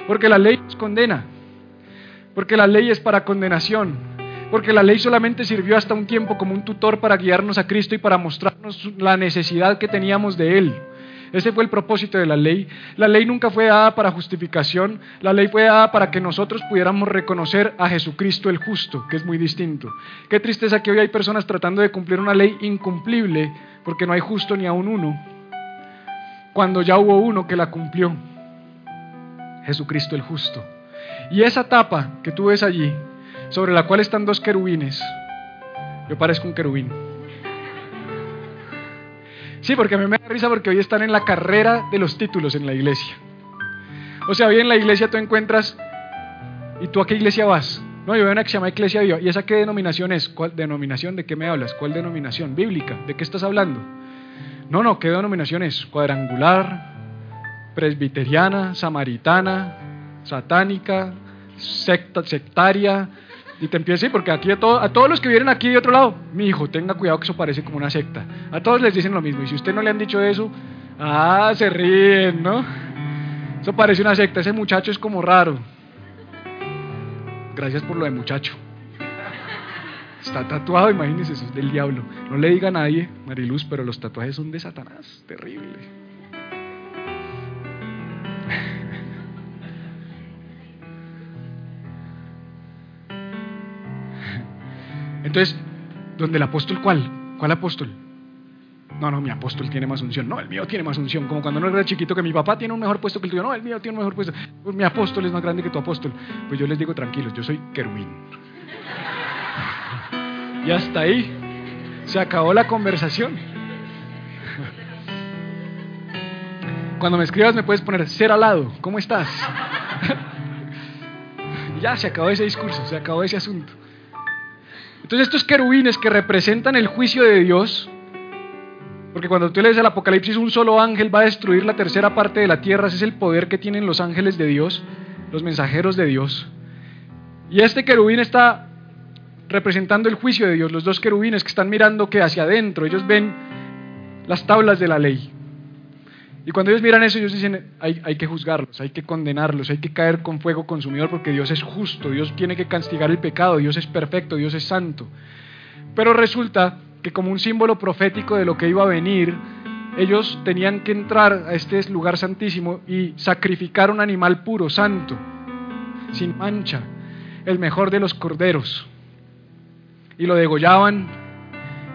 [SPEAKER 1] Porque la ley nos condena, porque la ley es para condenación, porque la ley solamente sirvió hasta un tiempo como un tutor para guiarnos a Cristo y para mostrarnos la necesidad que teníamos de Él. Ese fue el propósito de la ley. La ley nunca fue dada para justificación, la ley fue dada para que nosotros pudiéramos reconocer a Jesucristo el justo, que es muy distinto. Qué tristeza que hoy hay personas tratando de cumplir una ley incumplible porque no hay justo ni aún uno, cuando ya hubo uno que la cumplió, Jesucristo el justo. Y esa tapa que tú ves allí, sobre la cual están dos querubines, yo parezco un querubín. Sí, porque a mí me da risa porque hoy están en la carrera de los títulos en la iglesia. O sea, hoy en la iglesia tú encuentras, ¿y tú a qué iglesia vas? No, yo veo una que se llama Iglesia Viva. ¿Y esa qué denominación es? ¿Cuál denominación? ¿De qué me hablas? ¿Cuál denominación? ¿Bíblica? ¿De qué estás hablando? No, no, ¿qué denominación es? Cuadrangular, presbiteriana, samaritana, satánica, secta, sectaria, y te empieza, sí, porque aquí a, a todos los que vienen aquí de otro lado, mi hijo, tenga cuidado que eso parece como una secta. A todos les dicen lo mismo. Y si usted no le han dicho eso, ah, se ríen, ¿no? Eso parece una secta. Ese muchacho es como raro. Gracias por lo de muchacho. Está tatuado, imagínense, eso es del diablo. No le diga a nadie, Mariluz, pero los tatuajes son de Satanás. Terrible. Entonces, ¿dónde el apóstol cuál? ¿Cuál apóstol? No, no, mi apóstol tiene más unción. No, el mío tiene más unción. Como cuando no era chiquito que mi papá tiene un mejor puesto que el tuyo. No, el mío tiene un mejor puesto. Pues mi apóstol es más grande que tu apóstol. Pues yo les digo tranquilos, yo soy querubín. Y hasta ahí se acabó la conversación. Cuando me escribas me puedes poner ser al lado. ¿Cómo estás? ya se acabó ese discurso, se acabó ese asunto. Entonces estos querubines que representan el juicio de Dios, porque cuando tú lees el Apocalipsis un solo ángel va a destruir la tercera parte de la tierra, ese es el poder que tienen los ángeles de Dios, los mensajeros de Dios. Y este querubín está representando el juicio de Dios, los dos querubines que están mirando que hacia adentro, ellos ven las tablas de la ley. Y cuando ellos miran eso, ellos dicen, hay, hay, que juzgarlos, hay que condenarlos, hay que caer con fuego consumidor porque Dios es justo, Dios tiene que castigar el pecado, Dios es perfecto, Dios es santo. Pero resulta que como un símbolo profético de lo que iba a venir, ellos tenían que entrar a este lugar santísimo y sacrificar un animal puro, santo, sin mancha, el mejor de los corderos. Y lo degollaban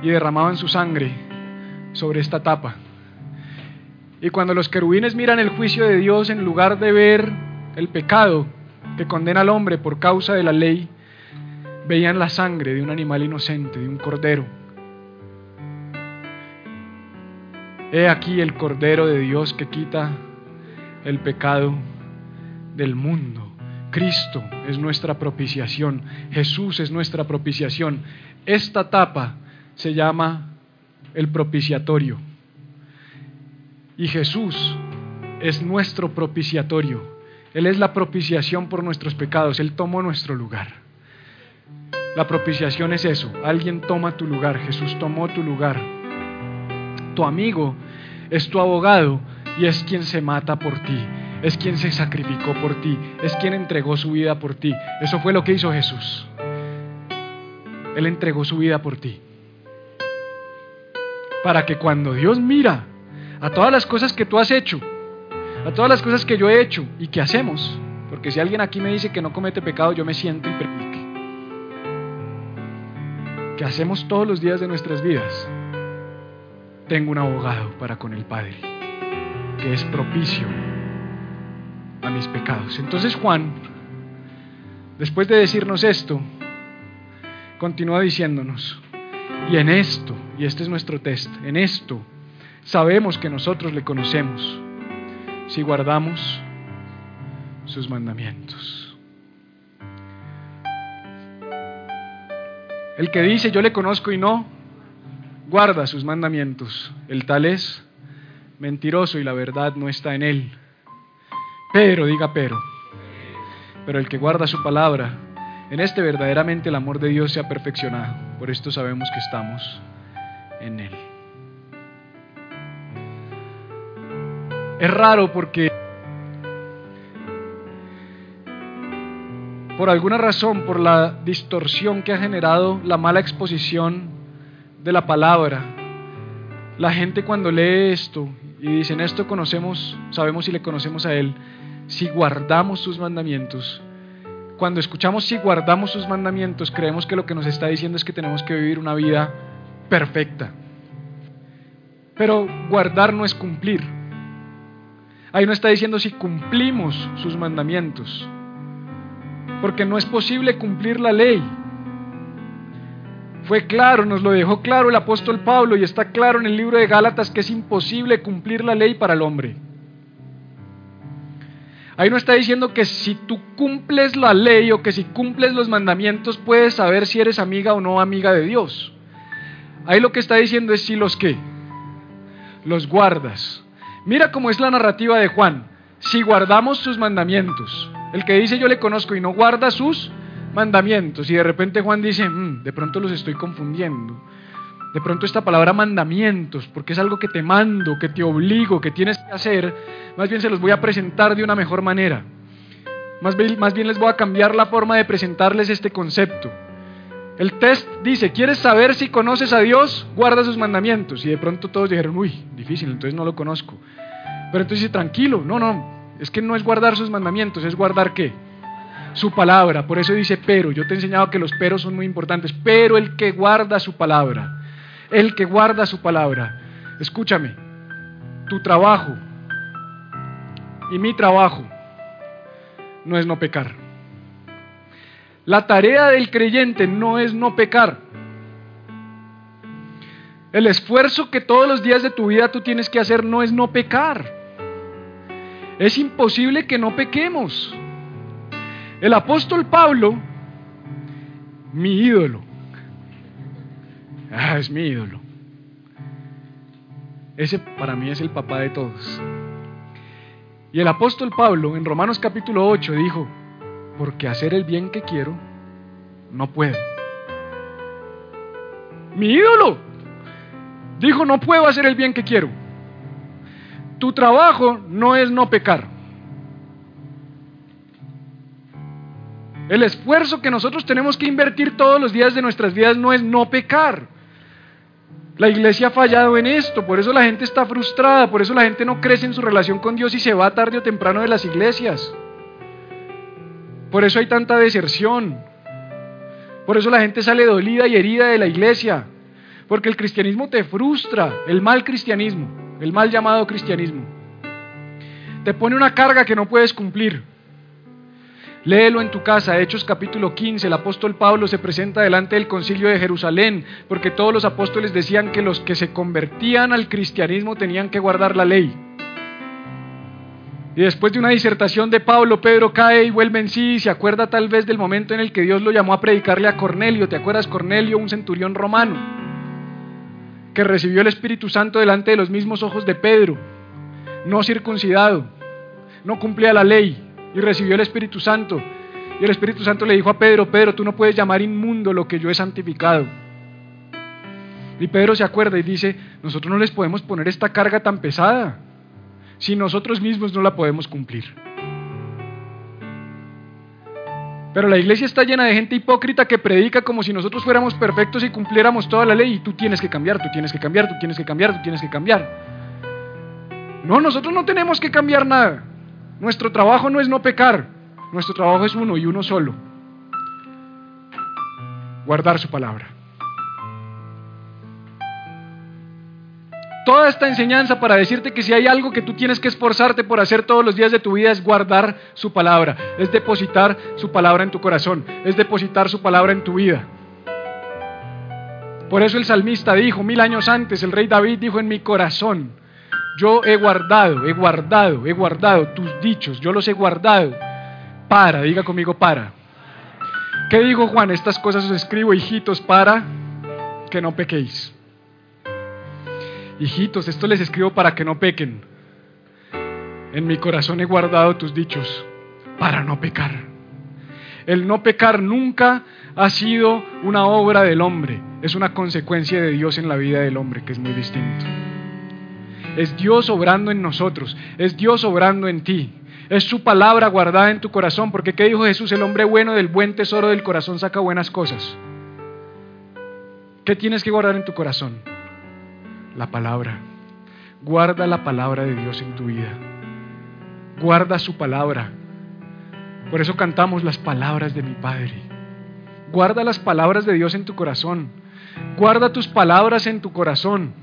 [SPEAKER 1] y derramaban su sangre sobre esta tapa. Y cuando los querubines miran el juicio de Dios en lugar de ver el pecado que condena al hombre por causa de la ley, veían la sangre de un animal inocente, de un cordero. He aquí el cordero de Dios que quita el pecado del mundo. Cristo es nuestra propiciación, Jesús es nuestra propiciación. Esta etapa se llama el propiciatorio. Y Jesús es nuestro propiciatorio. Él es la propiciación por nuestros pecados. Él tomó nuestro lugar. La propiciación es eso. Alguien toma tu lugar. Jesús tomó tu lugar. Tu amigo es tu abogado y es quien se mata por ti. Es quien se sacrificó por ti. Es quien entregó su vida por ti. Eso fue lo que hizo Jesús. Él entregó su vida por ti. Para que cuando Dios mira a todas las cosas que tú has hecho, a todas las cosas que yo he hecho y que hacemos, porque si alguien aquí me dice que no comete pecado, yo me siento y que hacemos todos los días de nuestras vidas, tengo un abogado para con el Padre, que es propicio a mis pecados. Entonces Juan, después de decirnos esto, continúa diciéndonos, y en esto, y este es nuestro test, en esto sabemos que nosotros le conocemos si guardamos sus mandamientos. El que dice yo le conozco y no, guarda sus mandamientos. El tal es mentiroso y la verdad no está en él. Pero, diga pero, pero el que guarda su palabra, en este verdaderamente el amor de Dios se ha perfeccionado. Por esto sabemos que estamos en Él. Es raro porque por alguna razón, por la distorsión que ha generado la mala exposición de la palabra, la gente cuando lee esto y dicen esto conocemos, sabemos si le conocemos a Él, si guardamos sus mandamientos, cuando escuchamos si guardamos sus mandamientos, creemos que lo que nos está diciendo es que tenemos que vivir una vida perfecta. Pero guardar no es cumplir. Ahí no está diciendo si cumplimos sus mandamientos. Porque no es posible cumplir la ley. Fue claro, nos lo dejó claro el apóstol Pablo y está claro en el libro de Gálatas que es imposible cumplir la ley para el hombre. Ahí no está diciendo que si tú cumples la ley o que si cumples los mandamientos puedes saber si eres amiga o no amiga de Dios. Ahí lo que está diciendo es si los que los guardas. Mira cómo es la narrativa de Juan. Si guardamos sus mandamientos. El que dice yo le conozco y no guarda sus mandamientos. Y de repente Juan dice, mm, de pronto los estoy confundiendo. De pronto esta palabra mandamientos, porque es algo que te mando, que te obligo, que tienes que hacer, más bien se los voy a presentar de una mejor manera. Más bien, más bien les voy a cambiar la forma de presentarles este concepto. El test dice, ¿quieres saber si conoces a Dios? Guarda sus mandamientos. Y de pronto todos dijeron, uy, difícil, entonces no lo conozco. Pero entonces dice, tranquilo, no, no, es que no es guardar sus mandamientos, es guardar qué? Su palabra. Por eso dice, pero, yo te he enseñado que los peros son muy importantes, pero el que guarda su palabra el que guarda su palabra. Escúchame, tu trabajo y mi trabajo no es no pecar. La tarea del creyente no es no pecar. El esfuerzo que todos los días de tu vida tú tienes que hacer no es no pecar. Es imposible que no pequemos. El apóstol Pablo, mi ídolo, Ah, es mi ídolo. Ese para mí es el papá de todos. Y el apóstol Pablo en Romanos capítulo 8 dijo, porque hacer el bien que quiero, no puedo. Mi ídolo dijo, no puedo hacer el bien que quiero. Tu trabajo no es no pecar. El esfuerzo que nosotros tenemos que invertir todos los días de nuestras vidas no es no pecar. La iglesia ha fallado en esto, por eso la gente está frustrada, por eso la gente no crece en su relación con Dios y se va tarde o temprano de las iglesias. Por eso hay tanta deserción. Por eso la gente sale dolida y herida de la iglesia. Porque el cristianismo te frustra, el mal cristianismo. el mal llamado cristianismo. Te pone una carga que no puedes cumplir. Léelo en tu casa, Hechos capítulo 15, el apóstol Pablo se presenta delante del concilio de Jerusalén, porque todos los apóstoles decían que los que se convertían al cristianismo tenían que guardar la ley. Y después de una disertación de Pablo, Pedro cae y vuelve en sí y se acuerda tal vez del momento en el que Dios lo llamó a predicarle a Cornelio. ¿Te acuerdas Cornelio, un centurión romano, que recibió el Espíritu Santo delante de los mismos ojos de Pedro, no circuncidado, no cumplía la ley y recibió el Espíritu Santo? Y el Espíritu Santo le dijo a Pedro, Pedro, tú no puedes llamar inmundo lo que yo he santificado. Y Pedro se acuerda y dice, nosotros no les podemos poner esta carga tan pesada si nosotros mismos no la podemos cumplir. Pero la iglesia está llena de gente hipócrita que predica como si nosotros fuéramos perfectos y cumpliéramos toda la ley y tú tienes que cambiar, tú tienes que cambiar, tú tienes que cambiar, tú tienes que cambiar. No, nosotros no tenemos que cambiar nada. Nuestro trabajo no es no pecar, nuestro trabajo es uno y uno solo. Guardar su palabra. Toda esta enseñanza para decirte que si hay algo que tú tienes que esforzarte por hacer todos los días de tu vida es guardar su palabra, es depositar su palabra en tu corazón, es depositar su palabra en tu vida. Por eso el salmista dijo mil años antes, el rey David dijo en mi corazón, yo he guardado, he guardado, he guardado tus dichos, yo los he guardado. Para, diga conmigo, para. ¿Qué dijo Juan? Estas cosas os escribo, hijitos, para que no pequéis. Hijitos, esto les escribo para que no pequen. En mi corazón he guardado tus dichos para no pecar. El no pecar nunca ha sido una obra del hombre, es una consecuencia de Dios en la vida del hombre, que es muy distinto. Es Dios obrando en nosotros, es Dios obrando en ti, es su palabra guardada en tu corazón, porque ¿qué dijo Jesús? El hombre bueno del buen tesoro del corazón saca buenas cosas. ¿Qué tienes que guardar en tu corazón? La palabra. Guarda la palabra de Dios en tu vida. Guarda su palabra. Por eso cantamos las palabras de mi Padre. Guarda las palabras de Dios en tu corazón. Guarda tus palabras en tu corazón.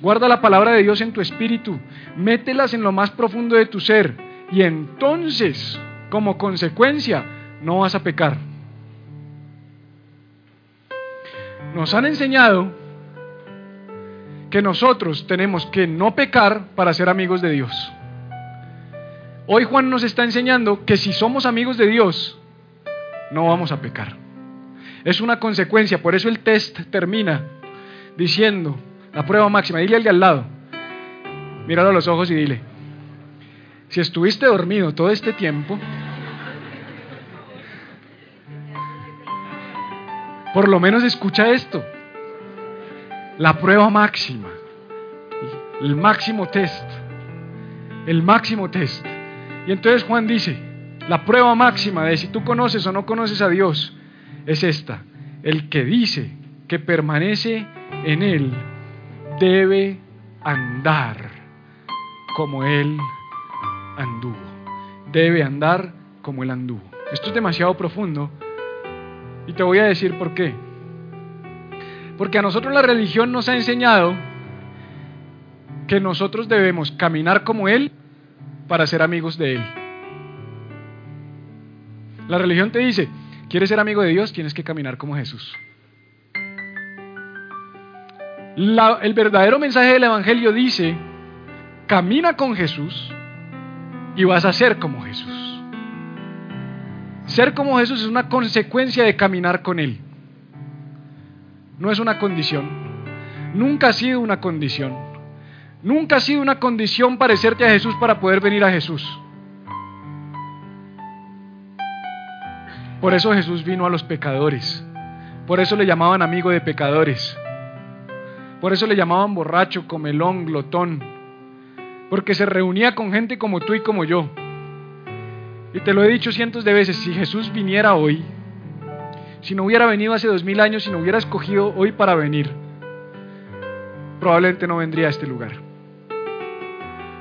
[SPEAKER 1] Guarda la palabra de Dios en tu espíritu. Mételas en lo más profundo de tu ser. Y entonces, como consecuencia, no vas a pecar. Nos han enseñado que nosotros tenemos que no pecar para ser amigos de Dios. Hoy Juan nos está enseñando que si somos amigos de Dios, no vamos a pecar. Es una consecuencia, por eso el test termina diciendo, la prueba máxima, dile al de al lado, míralo a los ojos y dile, si estuviste dormido todo este tiempo, por lo menos escucha esto la prueba máxima, el máximo test, el máximo test. Y entonces Juan dice, la prueba máxima de si tú conoces o no conoces a Dios es esta, el que dice que permanece en Él debe andar como Él anduvo, debe andar como Él anduvo. Esto es demasiado profundo y te voy a decir por qué. Porque a nosotros la religión nos ha enseñado que nosotros debemos caminar como Él para ser amigos de Él. La religión te dice, ¿quieres ser amigo de Dios? Tienes que caminar como Jesús. el verdadero mensaje del Evangelio dice, camina con Jesús y vas a ser como Jesús. Ser como Jesús es una consecuencia de caminar con Él no es una condición. Nunca ha sido una condición. Nunca ha sido una condición parecerte a Jesús para poder venir a Jesús. Por eso Jesús vino a los pecadores. Por eso le llamaban amigo de pecadores. Por eso le llamaban borracho, comelón, glotón. Porque se reunía con gente como tú y como yo. Y te lo he dicho cientos de veces, si Jesús viniera hoy, si no hubiera venido hace dos mil años, si no hubiera escogido hoy para venir, probablemente no vendría a este lugar.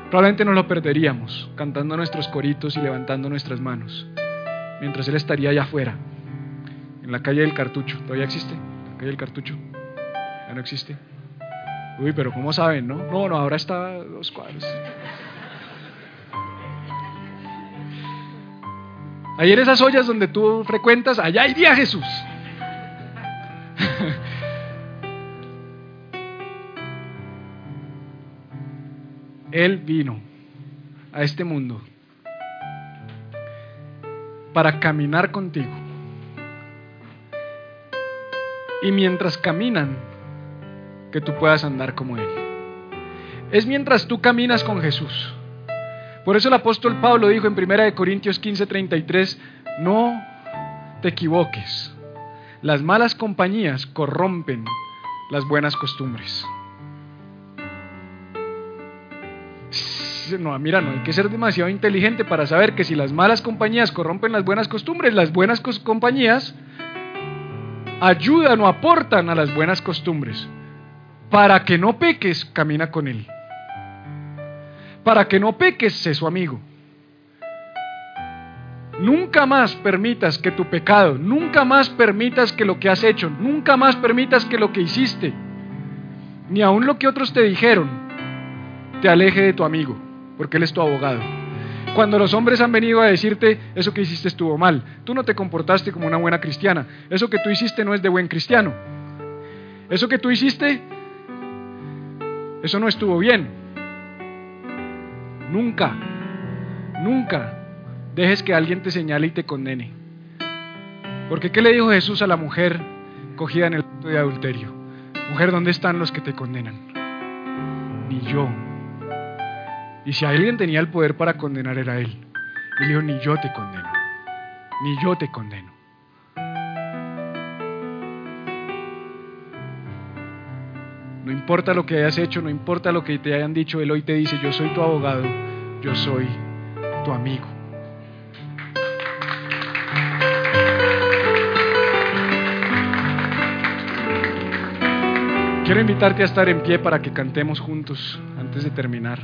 [SPEAKER 1] Probablemente nos lo perderíamos cantando nuestros coritos y levantando nuestras manos, mientras Él estaría allá afuera, en la calle del cartucho. ¿Todavía existe? ¿La calle del cartucho? ¿Ya no existe? Uy, pero ¿cómo saben, no? No, no, ahora está dos cuadros. Ahí en esas ollas donde tú frecuentas, allá iría Jesús. Él vino a este mundo para caminar contigo. Y mientras caminan, que tú puedas andar como Él. Es mientras tú caminas con Jesús. Por eso el apóstol Pablo dijo en 1 Corintios 15:33, no te equivoques. Las malas compañías corrompen las buenas costumbres. No, mira, no hay que ser demasiado inteligente para saber que si las malas compañías corrompen las buenas costumbres, las buenas compañías ayudan o aportan a las buenas costumbres. Para que no peques, camina con Él. Para que no peques, sé su amigo. Nunca más permitas que tu pecado, nunca más permitas que lo que has hecho, nunca más permitas que lo que hiciste, ni aun lo que otros te dijeron, te aleje de tu amigo, porque él es tu abogado. Cuando los hombres han venido a decirte, eso que hiciste estuvo mal, tú no te comportaste como una buena cristiana, eso que tú hiciste no es de buen cristiano, eso que tú hiciste, eso no estuvo bien. Nunca, nunca dejes que alguien te señale y te condene. Porque ¿qué le dijo Jesús a la mujer cogida en el acto de adulterio? Mujer, ¿dónde están los que te condenan? Ni yo. Y si alguien tenía el poder para condenar era él. Y le dijo, ni yo te condeno. Ni yo te condeno. No importa lo que hayas hecho, no importa lo que te hayan dicho, Él hoy te dice, yo soy tu abogado, yo soy tu amigo. Quiero invitarte a estar en pie para que cantemos juntos antes de terminar.